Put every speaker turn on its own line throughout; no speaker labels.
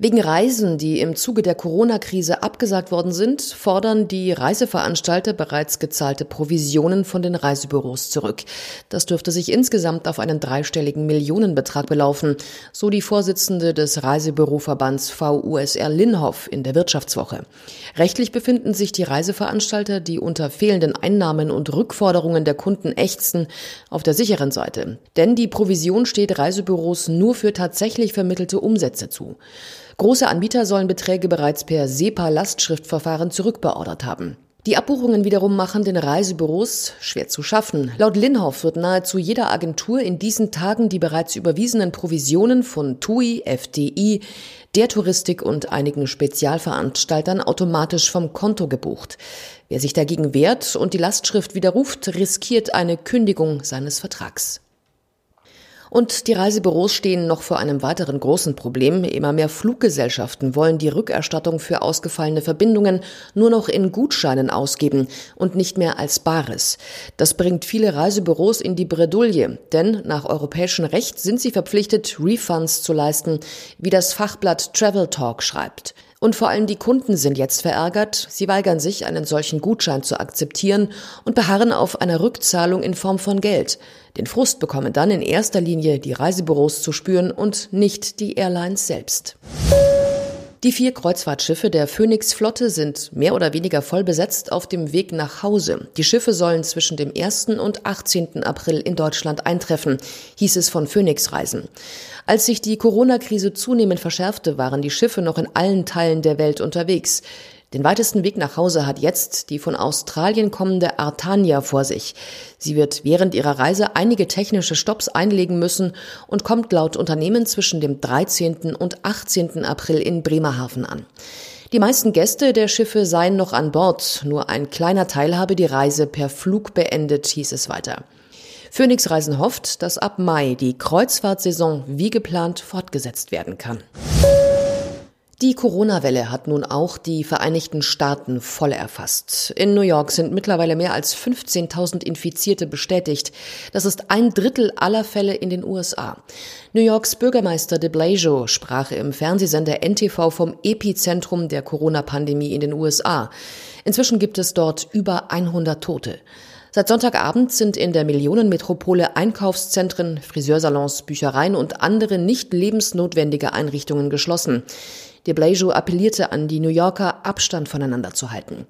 Wegen Reisen, die im Zuge der Corona-Krise abgesagt worden sind, fordern die Reiseveranstalter bereits gezahlte Provisionen von den Reisebüros zurück. Das dürfte sich insgesamt auf einen dreistelligen Millionenbetrag belaufen, so die Vorsitzende des Reisebüroverbands VUSR Linhoff in der Wirtschaftswoche. Rechtlich befinden sich die Reiseveranstalter, die unter fehlenden Einnahmen und Rückforderungen der Kunden ächzen, auf der sicheren Seite. Denn die Provision steht Reisebüros nur für tatsächlich vermittelte Umsätze zu. Große Anbieter sollen Beträge bereits per SEPA-Lastschriftverfahren zurückbeordert haben. Die Abbuchungen wiederum machen den Reisebüros schwer zu schaffen. Laut Linhoff wird nahezu jeder Agentur in diesen Tagen die bereits überwiesenen Provisionen von TUI, FDI, der Touristik und einigen Spezialveranstaltern automatisch vom Konto gebucht. Wer sich dagegen wehrt und die Lastschrift widerruft, riskiert eine Kündigung seines Vertrags. Und die Reisebüros stehen noch vor einem weiteren großen Problem. Immer mehr Fluggesellschaften wollen die Rückerstattung für ausgefallene Verbindungen nur noch in Gutscheinen ausgeben und nicht mehr als Bares. Das bringt viele Reisebüros in die Bredouille, denn nach europäischem Recht sind sie verpflichtet, Refunds zu leisten, wie das Fachblatt Travel Talk schreibt. Und vor allem die Kunden sind jetzt verärgert. Sie weigern sich, einen solchen Gutschein zu akzeptieren und beharren auf einer Rückzahlung in Form von Geld. Den Frust bekommen dann in erster Linie die Reisebüros zu spüren und nicht die Airlines selbst. Die vier Kreuzfahrtschiffe der Phoenix-Flotte sind mehr oder weniger voll besetzt auf dem Weg nach Hause. Die Schiffe sollen zwischen dem 1. und 18. April in Deutschland eintreffen, hieß es von Phoenix Reisen. Als sich die Corona-Krise zunehmend verschärfte, waren die Schiffe noch in allen Teilen der Welt unterwegs. Den weitesten Weg nach Hause hat jetzt die von Australien kommende Artania vor sich. Sie wird während ihrer Reise einige technische Stops einlegen müssen und kommt laut Unternehmen zwischen dem 13. und 18. April in Bremerhaven an. Die meisten Gäste der Schiffe seien noch an Bord, nur ein kleiner Teil habe die Reise per Flug beendet, hieß es weiter. Phoenix Reisen hofft, dass ab Mai die Kreuzfahrtsaison wie geplant fortgesetzt werden kann. Die Corona-Welle hat nun auch die Vereinigten Staaten voll erfasst. In New York sind mittlerweile mehr als 15.000 Infizierte bestätigt. Das ist ein Drittel aller Fälle in den USA. New Yorks Bürgermeister de Blasio sprach im Fernsehsender NTV vom Epizentrum der Corona-Pandemie in den USA. Inzwischen gibt es dort über 100 Tote. Seit Sonntagabend sind in der Millionenmetropole Einkaufszentren, Friseursalons, Büchereien und andere nicht lebensnotwendige Einrichtungen geschlossen. De Blasio appellierte an die New Yorker, Abstand voneinander zu halten.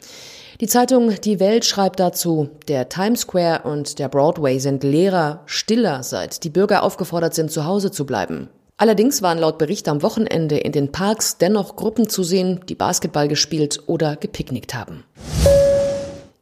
Die Zeitung Die Welt schreibt dazu, der Times Square und der Broadway sind leerer, stiller, seit die Bürger aufgefordert sind, zu Hause zu bleiben. Allerdings waren laut Bericht am Wochenende in den Parks dennoch Gruppen zu sehen, die Basketball gespielt oder gepicknickt haben.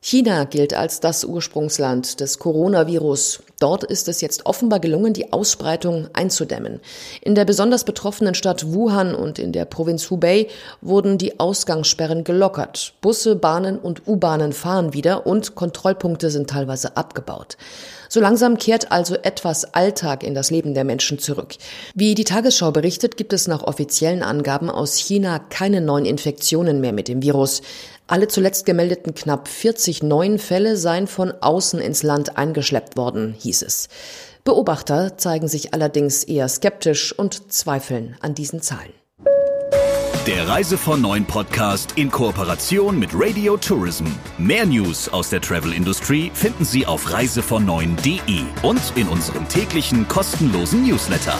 China gilt als das Ursprungsland des Coronavirus. Dort ist es jetzt offenbar gelungen, die Ausbreitung einzudämmen. In der besonders betroffenen Stadt Wuhan und in der Provinz Hubei wurden die Ausgangssperren gelockert. Busse, Bahnen und U-Bahnen fahren wieder und Kontrollpunkte sind teilweise abgebaut. So langsam kehrt also etwas Alltag in das Leben der Menschen zurück. Wie die Tagesschau berichtet, gibt es nach offiziellen Angaben aus China keine neuen Infektionen mehr mit dem Virus. Alle zuletzt gemeldeten knapp 40 neuen Fälle seien von außen ins Land eingeschleppt worden, hieß es. Beobachter zeigen sich allerdings eher skeptisch und zweifeln an diesen Zahlen.
Der Reise von Neuen Podcast in Kooperation mit Radio Tourism. Mehr News aus der Travel Industry finden Sie auf reisevon und in unserem täglichen kostenlosen Newsletter.